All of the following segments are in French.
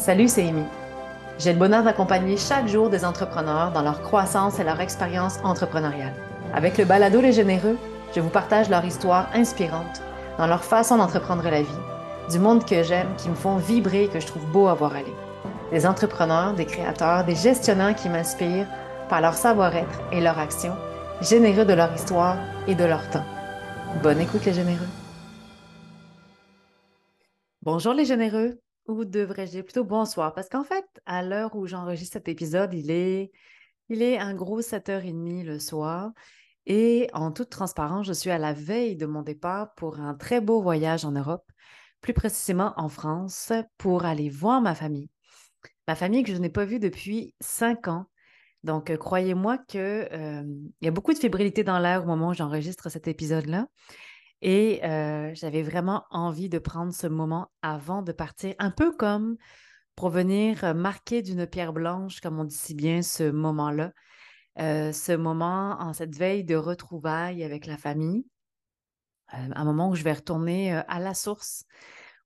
Salut, c'est Amy. J'ai le bonheur d'accompagner chaque jour des entrepreneurs dans leur croissance et leur expérience entrepreneuriale. Avec le balado Les Généreux, je vous partage leur histoire inspirante dans leur façon d'entreprendre la vie, du monde que j'aime, qui me font vibrer et que je trouve beau à voir aller. Des entrepreneurs, des créateurs, des gestionnaires qui m'inspirent par leur savoir-être et leur action, généreux de leur histoire et de leur temps. Bonne écoute les généreux. Bonjour les généreux. Ou devrais-je dire plutôt bonsoir? Parce qu'en fait, à l'heure où j'enregistre cet épisode, il est, il est un gros 7h30 le soir. Et en toute transparence, je suis à la veille de mon départ pour un très beau voyage en Europe, plus précisément en France, pour aller voir ma famille. Ma famille que je n'ai pas vue depuis cinq ans. Donc, croyez-moi qu'il euh, y a beaucoup de fébrilité dans l'air au moment où j'enregistre cet épisode-là. Et j'avais vraiment envie de prendre ce moment avant de partir, un peu comme pour venir marquer d'une pierre blanche, comme on dit si bien, ce moment-là, ce moment en cette veille de retrouvailles avec la famille, un moment où je vais retourner à la source,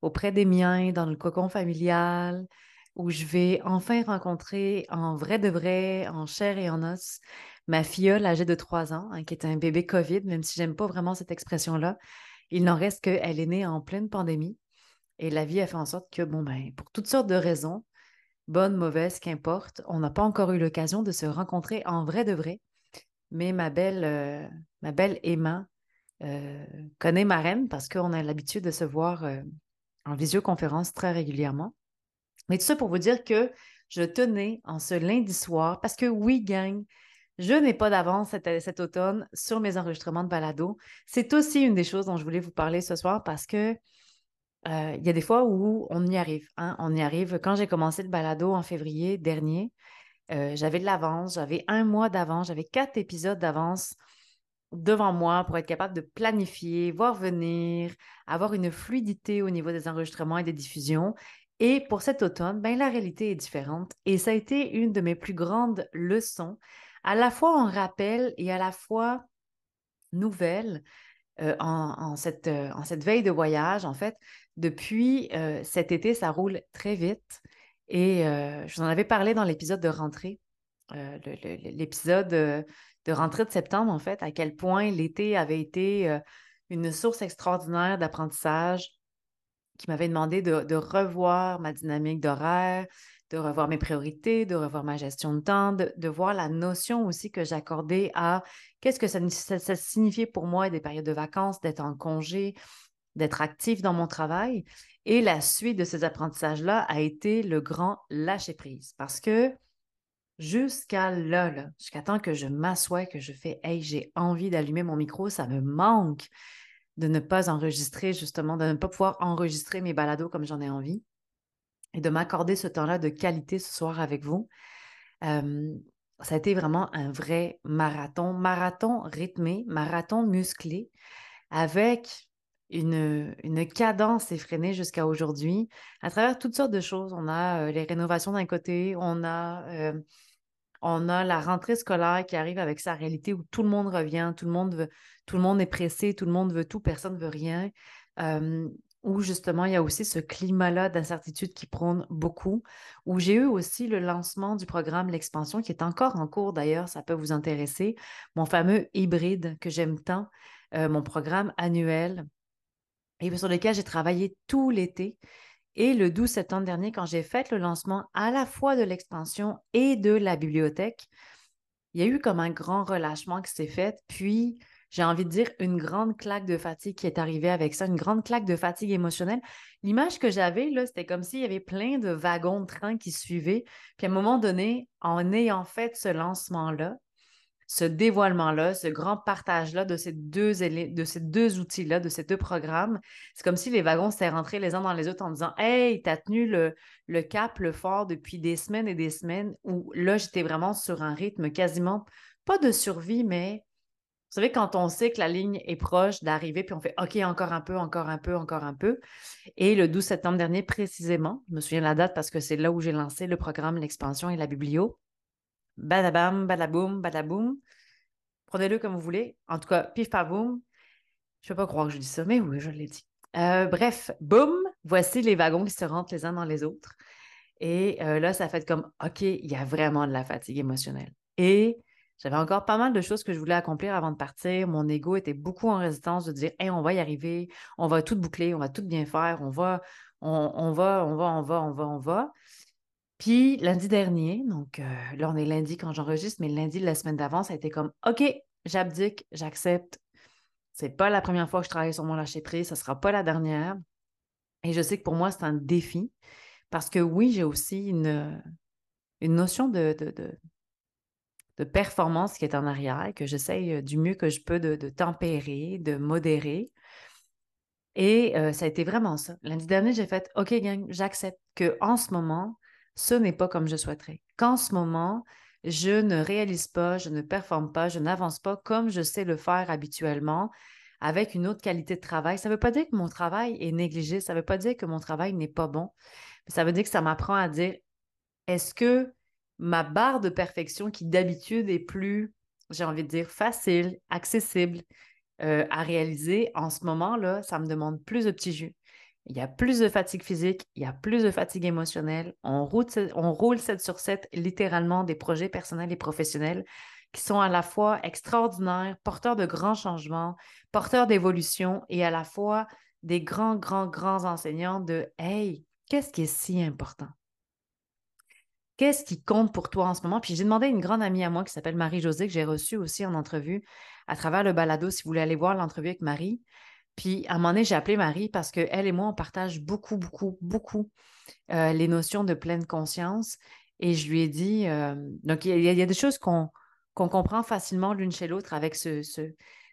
auprès des miens, dans le cocon familial, où je vais enfin rencontrer en vrai de vrai, en chair et en os, ma filleule âgée de 3 ans, hein, qui est un bébé COVID, même si j'aime pas vraiment cette expression-là, il n'en reste qu'elle est née en pleine pandémie. Et la vie a fait en sorte que, bon, ben, pour toutes sortes de raisons, bonnes, mauvaises, qu'importe, on n'a pas encore eu l'occasion de se rencontrer en vrai de vrai. Mais ma belle, euh, ma belle Emma euh, connaît ma reine parce qu'on a l'habitude de se voir euh, en visioconférence très régulièrement. Mais tout ça pour vous dire que je tenais en ce lundi soir, parce que oui, gang, je n'ai pas d'avance cet, automne sur mes enregistrements de balado. C'est aussi une des choses dont je voulais vous parler ce soir parce que euh, il y a des fois où on y arrive. Hein. On y arrive. Quand j'ai commencé le balado en février dernier, euh, j'avais de l'avance, j'avais un mois d'avance, j'avais quatre épisodes d'avance devant moi pour être capable de planifier, voir venir, avoir une fluidité au niveau des enregistrements et des diffusions. Et pour cet automne, ben, la réalité est différente. Et ça a été une de mes plus grandes leçons à la fois en rappel et à la fois nouvelle euh, en, cette, euh, en, cette, veille de voyage. En fait, depuis euh, cet été, ça roule très vite. Et je vous en avais parlé dans l'épisode de rentrée, l'épisode de, rentrée de septembre, en fait, à quel point l'été avait été une source extraordinaire d'apprentissage qui m'avait demandé de, revoir ma dynamique d'horaire, de revoir mes priorités, de revoir ma gestion de temps, de, voir la notion aussi que j'accordais à qu'est-ce que ça, ça, signifiait pour moi des périodes de vacances, d'être en congé, d'être actif dans mon travail. Et la suite de ces apprentissages-là a été le grand lâcher-prise parce que jusqu'à là, jusqu'à temps que je m'assois, que je fais Hey, j'ai envie d'allumer mon micro, ça me manque de ne pas enregistrer, justement, de ne pas pouvoir enregistrer mes balados comme j'en ai envie et de m'accorder ce temps-là de qualité ce soir avec vous. ça a été vraiment un vrai marathon, marathon rythmé, marathon musclé, avec une, une cadence effrénée jusqu'à aujourd'hui, à travers toutes sortes de choses. On a les rénovations d'un côté, on a, on a la rentrée scolaire qui arrive avec sa réalité où tout le monde revient, tout le monde tout le monde est pressé, tout le monde veut tout, personne ne veut rien où justement il y a aussi ce climat-là d'incertitude qui prône beaucoup, où j'ai eu aussi le lancement du programme L'expansion qui est encore en cours d'ailleurs, ça peut vous intéresser, mon fameux hybride que j'aime tant, euh, mon programme annuel, et sur lequel j'ai travaillé tout l'été. Et le 12 septembre dernier, quand j'ai fait le lancement à la fois de l'expansion et de la bibliothèque, il y a eu comme un grand relâchement qui s'est fait. Puis, j'ai envie de dire, une grande claque de fatigue qui est arrivée avec ça, une grande claque de fatigue émotionnelle. L'image que j'avais, là, c'était comme s'il y avait plein de wagons de train qui suivaient. Puis à un moment donné, en ayant fait ce lancement-là, ce dévoilement-là, ce grand partage-là de ces deux, de ces deux outils-là, de ces deux programmes, c'est comme si les wagons s'étaient rentrés les uns dans les autres en disant Hey, t'as tenu le, le cap, le fort depuis des semaines et des semaines, où là, j'étais vraiment sur un rythme quasiment, pas de survie, mais savez, quand on sait que la ligne est proche d'arriver, puis on fait OK, encore un peu, encore un peu, encore un peu. Et le 12 septembre dernier, précisément, je me souviens de la date parce que c'est là où j'ai lancé le programme, l'expansion et la biblio. Badabam, badaboum, badaboum. Prenez-le comme vous voulez. En tout cas, pif boum. Je ne peux pas croire que je dis ça, mais oui, je l'ai dit. Euh, bref, boum, voici les wagons qui se rentrent les uns dans les autres. Et euh, là, ça fait comme, OK, il y a vraiment de la fatigue émotionnelle. Et j'avais encore pas mal de choses que je voulais accomplir avant de partir. Mon ego était beaucoup en résistance de dire, hey, on va y arriver, on va tout boucler, on va tout bien faire, on va, on, va, on va, on va, on va, on va. Puis lundi dernier, donc euh, là, on est lundi quand j'enregistre, mais lundi de la semaine d'avant, ça a été comme, OK, j'abdique, j'accepte. C'est pas la première fois que je travaille sur mon lâcher-prise, ce sera pas la dernière. Et je sais que pour moi, c'est un défi parce que oui, j'ai aussi une, une notion de, de, performance qui est en arrière, que j'essaye du mieux que je peux de, tempérer, de modérer. Et ça a été vraiment ça. Lundi dernier, j'ai fait OK, gang, j'accepte qu'en ce moment, ce n'est pas comme je souhaiterais. Qu'en ce moment, je ne réalise pas, je ne performe pas, je n'avance pas comme je sais le faire habituellement avec une autre qualité de travail. Ça ne veut pas dire que mon travail est négligé, ça ne veut pas dire que mon travail n'est pas bon. Ça veut dire que ça m'apprend à dire est-ce que ma barre de perfection, qui d'habitude est plus, j'ai envie de dire, facile, accessible euh, à réaliser, en ce moment-là, ça me demande plus de petits jus. Il y a plus de fatigue physique, il y a plus de fatigue émotionnelle. On roule, on roule 7 sur 7 littéralement des projets personnels et professionnels qui sont à la fois extraordinaires, porteurs de grands changements, porteurs d'évolution et à la fois des grands, grands, grands enseignants de Hey, qu'est-ce qui est si important? Qu'est-ce qui compte pour toi en ce moment? Puis j'ai demandé à une grande amie à moi qui s'appelle Marie-Josée, que j'ai reçue aussi en entrevue à travers le balado, si vous voulez aller voir l'entrevue avec Marie. Puis à un moment donné, j'ai appelé Marie parce qu'elle et moi, on partage beaucoup, beaucoup, beaucoup euh, les notions de pleine conscience. Et je lui ai dit, euh, donc il y, a des choses qu'on comprend facilement l'une chez l'autre avec ce,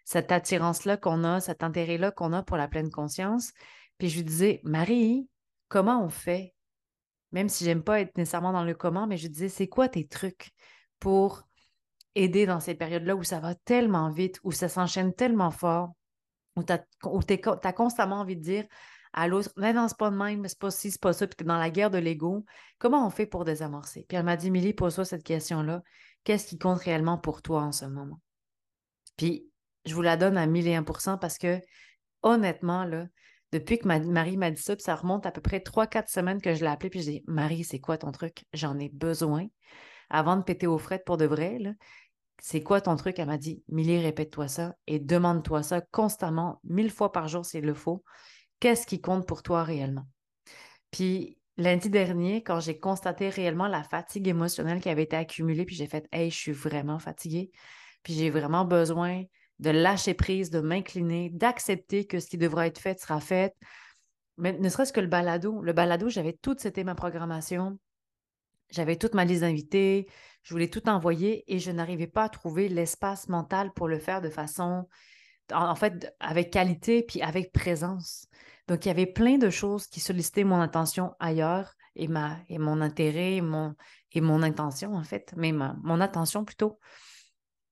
cette attirance-là qu'on a, cet intérêt-là qu'on a pour la pleine conscience. Puis je lui disais, Marie, comment on fait? Même si j'aime pas être nécessairement dans le comment, mais je disais, c'est quoi tes trucs pour aider dans ces périodes-là où ça va tellement vite, où ça s'enchaîne tellement fort? où tu as, constamment envie de dire à l'autre, non, non, c'est pas de même, c'est pas ci, c'est pas ça, puis tu es dans la guerre de l'ego, comment on fait pour désamorcer? Puis elle m'a dit, Milly, pose-toi cette question-là. Qu'est-ce qui compte réellement pour toi en ce moment? Puis je vous la donne à 1001% parce que honnêtement, là, depuis que Marie m'a dit ça, ça remonte à peu près 3-4 semaines que je l'ai appelée, puis j'ai dit Marie, c'est quoi ton truc? J'en ai besoin. Avant de péter aux frettes pour de vrai, là, c'est quoi ton truc? Elle m'a dit, Milly, répète-toi ça et demande-toi ça constamment, mille fois par jour s'il le faut. Qu'est-ce qui compte pour toi réellement? Puis lundi dernier, quand j'ai constaté réellement la fatigue émotionnelle qui avait été accumulée, puis j'ai fait, hey, je suis vraiment fatiguée, puis j'ai vraiment besoin de lâcher prise, de m'incliner, d'accepter que ce qui devra être fait sera fait. Mais ne serait-ce que le balado. Le balado, j'avais toute, c'était ma programmation. J'avais toute ma liste d'invités, je voulais tout envoyer et je n'arrivais pas à trouver l'espace mental pour le faire de façon, en, fait, avec qualité puis avec présence. Donc, il y avait plein de choses qui sollicitaient mon attention ailleurs et, ma, et mon intérêt et mon, et mon intention, en fait, mais mon attention plutôt.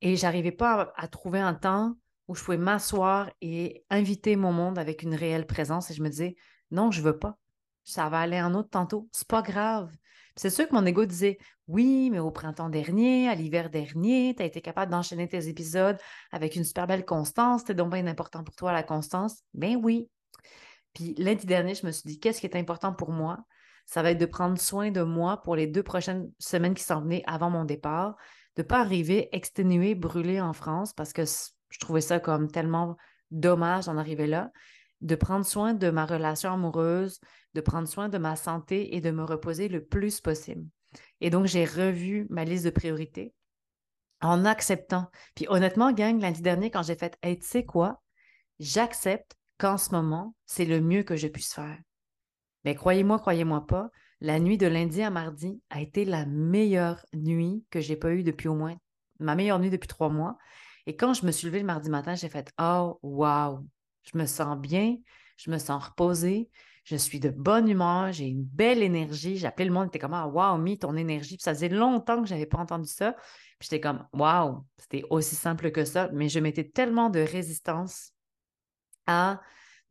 Et j'arrivais pas à, trouver un temps où je pouvais m'asseoir et inviter mon monde avec une réelle présence. Et je me disais, non, je veux pas. Ça va aller en autre tantôt. C'est pas grave. C'est sûr que mon ego disait Oui, mais au printemps dernier, à l'hiver dernier, tu as été capable d'enchaîner tes épisodes avec une super belle constance. C'était donc bien important pour toi la constance. Ben oui. Puis lundi dernier, je me suis dit Qu'est-ce qui est important pour moi? Ça va être de prendre soin de moi pour les deux prochaines semaines qui s'en venaient avant mon départ, de ne pas arriver exténué, brûlé en France parce que je trouvais ça comme tellement dommage d'en arriver là de prendre soin de ma relation amoureuse, de prendre soin de ma santé et de me reposer le plus possible. Et donc, j'ai revu ma liste de priorités en acceptant. Puis honnêtement, gang, lundi dernier, quand j'ai fait Hey, tu sais quoi? J'accepte qu'en ce moment, c'est le mieux que je puisse faire. Mais croyez-moi, croyez-moi pas, la nuit de lundi à mardi a été la meilleure nuit que j'ai pas eue depuis au moins, ma meilleure nuit depuis trois mois. Et quand je me suis levée le mardi matin, j'ai fait Oh, wow! Je me sens bien, je me sens reposée, je suis de bonne humeur, j'ai une belle énergie. J'appelais le monde, était comme Ah, wow, mis ton énergie. Puis ça faisait longtemps que je n'avais pas entendu ça. Puis j'étais comme Wow, c'était aussi simple que ça. Mais je mettais tellement de résistance à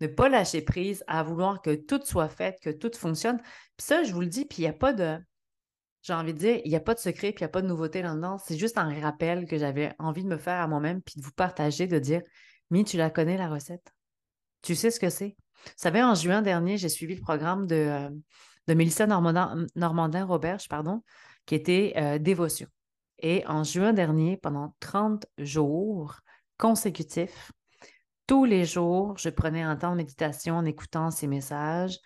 ne pas lâcher prise, à vouloir que tout soit fait, que tout fonctionne. Puis ça, je vous le dis, puis il n'y a pas de. J'ai envie de dire, il n'y a pas de secret, puis il n'y a pas de nouveauté là-dedans. C'est juste un rappel que j'avais envie de me faire à moi-même, puis de vous partager, de dire, Mi, tu la connais, la recette? Tu sais ce que c'est? Vous savez, en juin dernier, j'ai suivi le programme de, euh, de Mélissa Normandin-Roberge, pardon, qui était euh, Dévotion. Et en juin dernier, pendant 30 jours consécutifs, tous les jours, je prenais un temps de méditation en écoutant ces messages.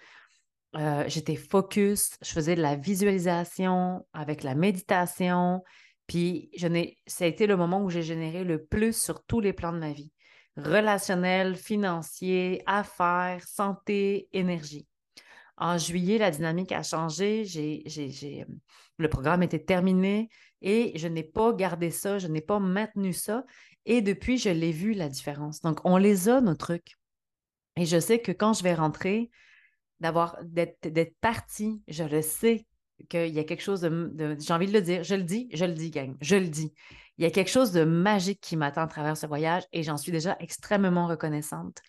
Euh, j'étais focus, je faisais de la visualisation avec la méditation. Puis, je ça a été le moment où j'ai généré le plus sur tous les plans de ma vie relationnel, financier, affaires, santé, énergie. En juillet, la dynamique a changé. Le programme était terminé et je n'ai pas gardé ça, je n'ai pas maintenu ça. Et depuis, je l'ai vu, la différence. Donc, on les a, nos trucs. Et je sais que quand je vais rentrer, d'avoir d'être parti, je le sais qu'il y a quelque chose de, j'ai envie de le dire, je le dis, je le dis, gang, je le dis. Il y a quelque chose de magique qui m'attend à travers ce voyage et j'en suis déjà extrêmement reconnaissante.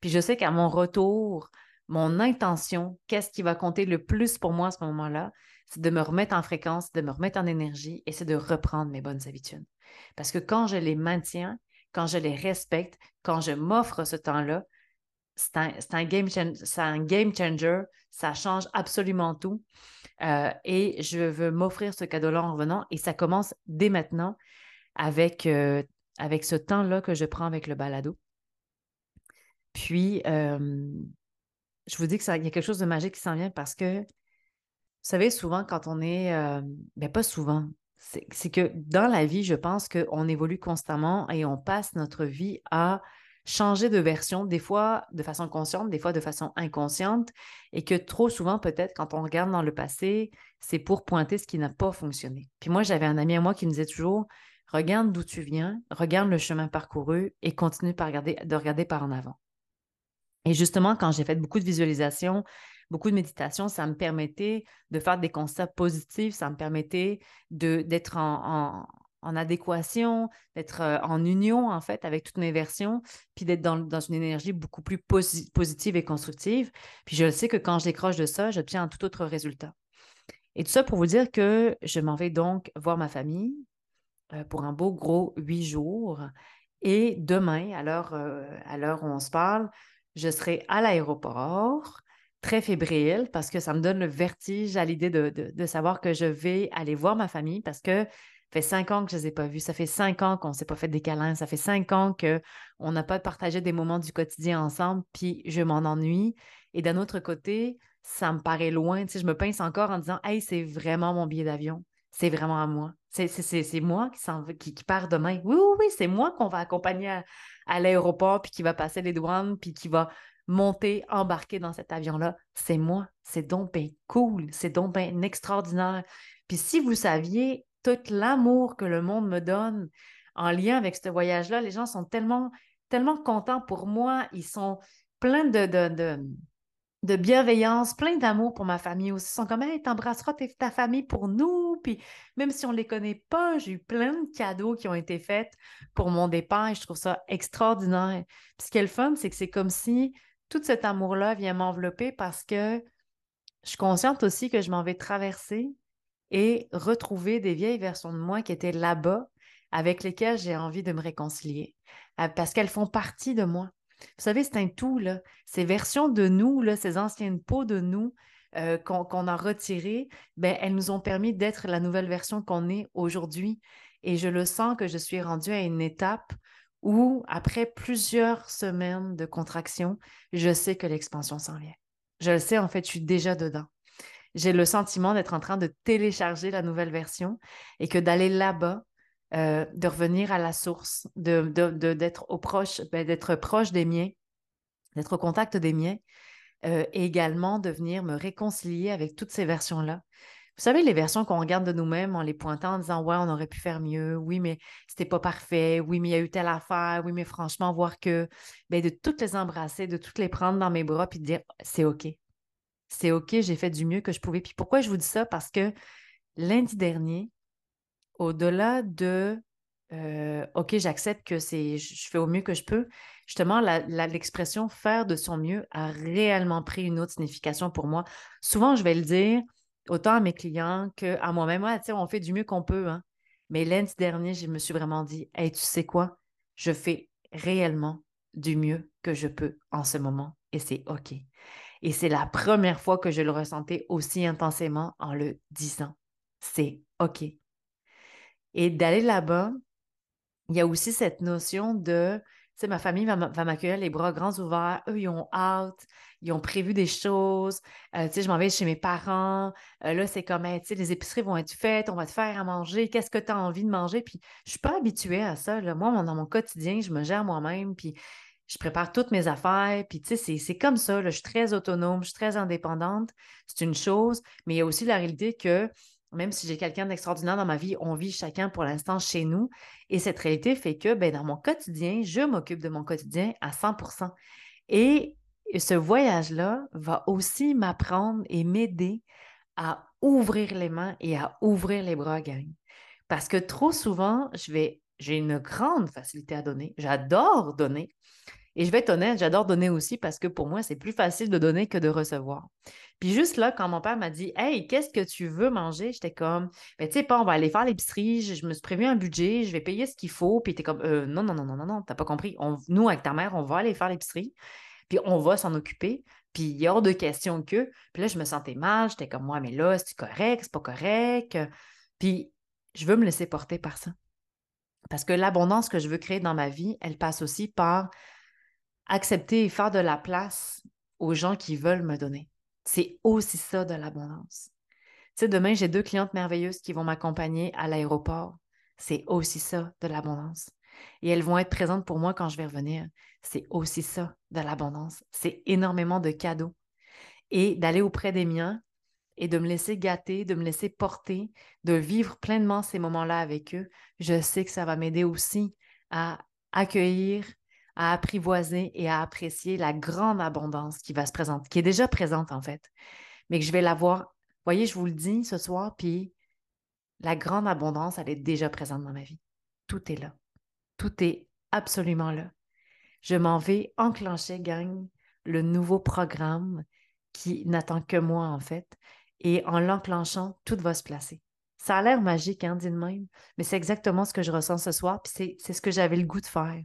Puis je sais qu'à mon retour, mon intention, qu'est-ce qui va compter le plus pour moi à ce moment-là, c'est de me remettre en fréquence, de me remettre en énergie et c'est de reprendre mes bonnes habitudes. Parce que quand je les maintiens, quand je les respecte, quand je m'offre ce temps-là, c'est un, game changer, ça change absolument tout. Euh, et je veux m'offrir ce cadeau-là en revenant et ça commence dès maintenant avec, euh, ce temps-là que je prends avec le balado. Puis, euh, je vous dis qu'il y a quelque chose de magique qui s'en vient parce que, vous savez, souvent quand on est, ben pas souvent, c'est que dans la vie, je pense qu'on évolue constamment et on passe notre vie à changer de version, des fois de façon consciente, des fois de façon inconsciente, et que trop souvent, peut-être, quand on regarde dans le passé, c'est pour pointer ce qui n'a pas fonctionné. Puis moi, j'avais un ami à moi qui me disait toujours, regarde d'où tu viens, regarde le chemin parcouru et continue de regarder par en avant. Et justement, quand j'ai fait beaucoup de visualisation, beaucoup de méditation, ça me permettait de faire des constats positifs, ça me permettait d'être en, en adéquation, d'être euh, en union, en fait, avec toutes mes versions, puis d'être dans, une énergie beaucoup plus positive et constructive. Puis je sais que quand je décroche de ça, j'obtiens un tout autre résultat. Et tout ça pour vous dire que je m'en vais donc voir ma famille euh, pour un beau gros huit jours. Et demain, à l'heure, euh, à l'heure où on se parle, je serai à l'aéroport, très fébrile, parce que ça me donne le vertige à l'idée de, savoir que je vais aller voir ma famille, parce que ça fait cinq ans que je ne les ai pas vus. Ça fait cinq ans qu'on ne s'est pas fait des câlins. Ça fait cinq ans qu'on n'a pas partagé des moments du quotidien ensemble. Puis je m'en ennuie. Et d'un autre côté, ça me paraît loin. Tu sais, je me pince encore en disant Hey, c'est vraiment mon billet d'avion. C'est vraiment à moi. C'est moi qui, qui, part demain. Oui, oui, oui, c'est moi qu'on va accompagner à, l'aéroport, puis qui va passer les douanes, puis qui va monter, embarquer dans cet avion-là. C'est moi. C'est donc bien cool. C'est donc bien extraordinaire. Puis si vous saviez tout l'amour que le monde me donne en lien avec ce voyage-là. Les gens sont tellement, tellement contents pour moi. Ils sont pleins de, de, de, bienveillance, pleins d'amour pour ma famille aussi. Ils sont comme, hey, t'embrasseras ta famille pour nous. Puis même si on ne les connaît pas, j'ai eu plein de cadeaux qui ont été faits pour mon départ et je trouve ça extraordinaire. Puis ce qui est le fun, c'est que c'est comme si tout cet amour-là vient m'envelopper parce que je suis consciente aussi que je m'en vais traverser et retrouver des vieilles versions de moi qui étaient là-bas, avec lesquelles j'ai envie de me réconcilier, parce qu'elles font partie de moi. Vous savez, c'est un tout. Ces versions de nous, ces anciennes peaux de nous euh, qu'on a retirées, ben, elles nous ont permis d'être la nouvelle version qu'on est aujourd'hui. Et je le sens que je suis rendue à une étape où, après plusieurs semaines de contraction, je sais que l'expansion s'en vient. Je le sais, en fait, je suis déjà dedans j'ai le sentiment d'être en train de télécharger la nouvelle version et que d'aller là-bas, euh, de revenir à la source, de, d'être au proche, ben, d'être proche des miens, d'être au contact des miens, euh, également de venir me réconcilier avec toutes ces versions-là. Vous savez, les versions qu'on regarde de nous-mêmes en les pointant en disant Ouais, on aurait pu faire mieux, oui, mais c'était pas parfait, oui, mais il y a eu telle affaire, oui, mais franchement, voir que, ben, de toutes les embrasser, de toutes les prendre dans mes bras, puis de dire C'est OK, c'est OK, j'ai fait du mieux que je pouvais. Puis pourquoi je vous dis ça? Parce que lundi dernier, au-delà de euh, OK, j'accepte que c'est je fais au mieux que je peux, justement, l'expression faire de son mieux a réellement pris une autre signification pour moi. Souvent, je vais le dire autant à mes clients qu'à moi-même. Ouais, on fait du mieux qu'on peut. Hein. Mais lundi dernier, je me suis vraiment dit Hey, tu sais quoi? Je fais réellement du mieux que je peux en ce moment et c'est OK. Et c'est la première fois que je le ressentais aussi intensément en le disant. C'est OK. Et d'aller là-bas, il y a aussi cette notion de, tu sais, ma famille va m'accueillir les bras grands ouverts. Eux, ils ont hâte, ils ont prévu des choses. Euh, tu sais, je m'en vais chez mes parents. Euh, là, c'est comme, tu sais, les épiceries vont être faites, on va te faire à manger. Qu'est-ce que tu as envie de manger? Puis, je suis pas habituée à ça. Là. Moi, dans mon quotidien, je me gère moi-même. Puis, je prépare toutes mes affaires, puis tu sais, c'est comme ça, je suis très autonome, je suis très indépendante, c'est une chose, mais il y a aussi la réalité que même si j'ai quelqu'un d'extraordinaire dans ma vie, on vit chacun pour l'instant chez nous, et cette réalité fait que ben, dans mon quotidien, je m'occupe de mon quotidien à 100% Et ce voyage-là va aussi m'apprendre et m'aider à ouvrir les mains et à ouvrir les bras, gang. Parce que trop souvent, j'ai une grande facilité à donner. J'adore donner. Et je vais être honnête, j'adore donner aussi parce que pour moi, c'est plus facile de donner que de recevoir. Puis juste là, quand mon père m'a dit Hey, qu'est-ce que tu veux manger? J'étais comme ben, tu sais pas, on va aller faire l'épicerie, je, me suis prévu un budget, je vais payer ce qu'il faut. Puis t'es comme euh, non, non, non, non, non, non, t'as pas compris. nous, avec ta mère, on va aller faire l'épicerie, puis on va s'en occuper. Puis il y a hors de question que. Puis là, je me sentais mal, j'étais comme moi, mais là, c'est correct, c'est pas correct. Puis je veux me laisser porter par ça. Parce que l'abondance que je veux créer dans ma vie, elle passe aussi par accepter et faire de la place aux gens qui veulent me donner. C'est aussi ça de l'abondance. Tu sais, demain, j'ai deux clientes merveilleuses qui vont m'accompagner à l'aéroport. C'est aussi ça de l'abondance. Et elles vont être présentes pour moi quand je vais revenir. C'est aussi ça de l'abondance. C'est énormément de cadeaux. Et d'aller auprès des miens et de me laisser gâter, de me laisser porter, de vivre pleinement ces moments-là avec eux, je sais que ça va m'aider aussi à accueillir à apprivoiser et à apprécier la grande abondance qui va se présenter, qui est déjà présente en fait, mais que je vais la voir. Voyez, je vous le dis ce soir, puis la grande abondance, elle est déjà présente dans ma vie. Tout est là. Tout est absolument là. Je m'en vais enclencher, gang, le nouveau programme qui n'attend que moi, en fait. Et en l'enclenchant, tout va se placer. Ça a l'air magique, hein, dit de même, mais c'est exactement ce que je ressens ce soir, puis c'est ce que j'avais le goût de faire.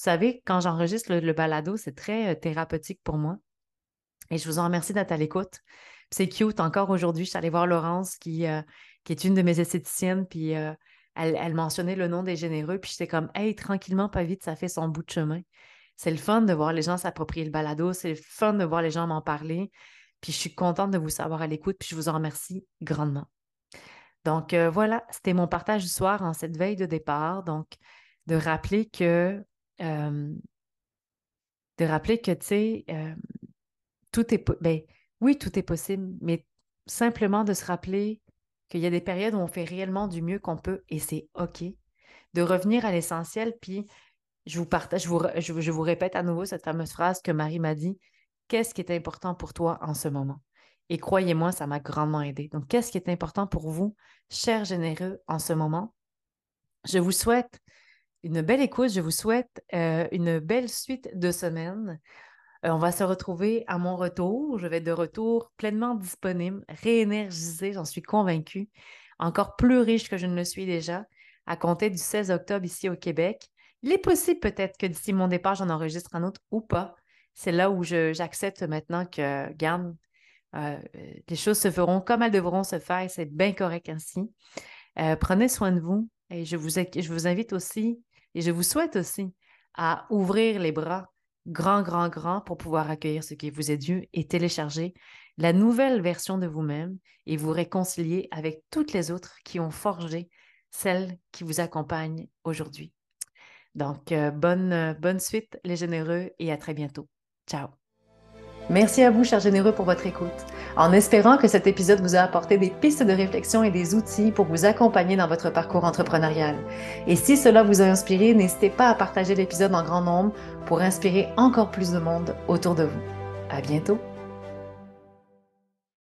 Vous savez, quand j'enregistre le, balado, c'est très euh, thérapeutique pour moi. Et je vous en remercie d'être à l'écoute. C'est cute. Encore aujourd'hui, je suis allée voir Laurence, qui, euh, est une de mes esthéticiennes, puis euh, elle, mentionnait le nom des généreux, puis j'étais comme, hey, tranquillement, pas vite, ça fait son bout de chemin. C'est le fun de voir les gens s'approprier le balado, c'est le fun de voir les gens m'en parler. Puis je suis contente de vous savoir à l'écoute, puis je vous en remercie grandement. Donc voilà, c'était mon partage du soir en cette veille de départ. Donc, de rappeler que de rappeler que, tu sais, tout est... Ben, tout est possible, mais simplement de se rappeler qu'il y a des périodes où on fait réellement du mieux qu'on peut et c'est OK. De revenir à l'essentiel, puis je vous partage, je vous, je vous répète à nouveau cette fameuse phrase que Marie m'a dit Qu'est-ce qui est important pour toi en ce moment? Et croyez-moi, ça m'a grandement aidé. Donc, qu'est-ce qui est important pour vous, chers généreux, en ce moment? Je vous souhaite une belle écoute. Je vous souhaite euh, une belle suite de semaines. Euh, on va se retrouver à mon retour. Je vais être de retour pleinement disponible, réénergisée, j'en suis convaincue, encore plus riche que je ne le suis déjà, à compter du 16 octobre ici au Québec. Il est possible peut-être que d'ici mon départ, j'en enregistre un autre ou pas. C'est là où j'accepte maintenant que, garde, euh, les choses se feront comme elles devront se faire. C'est bien correct ainsi. prenez soin de vous et je vous, je vous invite aussi et je vous souhaite aussi à ouvrir les bras grand, grand, grand pour pouvoir accueillir ce qui vous est dû et télécharger la nouvelle version de vous-même et vous réconcilier avec toutes les autres qui ont forgé celle qui vous accompagne aujourd'hui. Donc, euh, bonne, bonne suite les généreux et à très bientôt. Ciao. Merci à vous, chers généreux, pour votre écoute. En espérant que cet épisode vous a apporté des pistes de réflexion et des outils pour vous accompagner dans votre parcours entrepreneurial. Et si cela vous a inspiré, n'hésitez pas à partager l'épisode en grand nombre pour inspirer encore plus de monde autour de vous. À bientôt!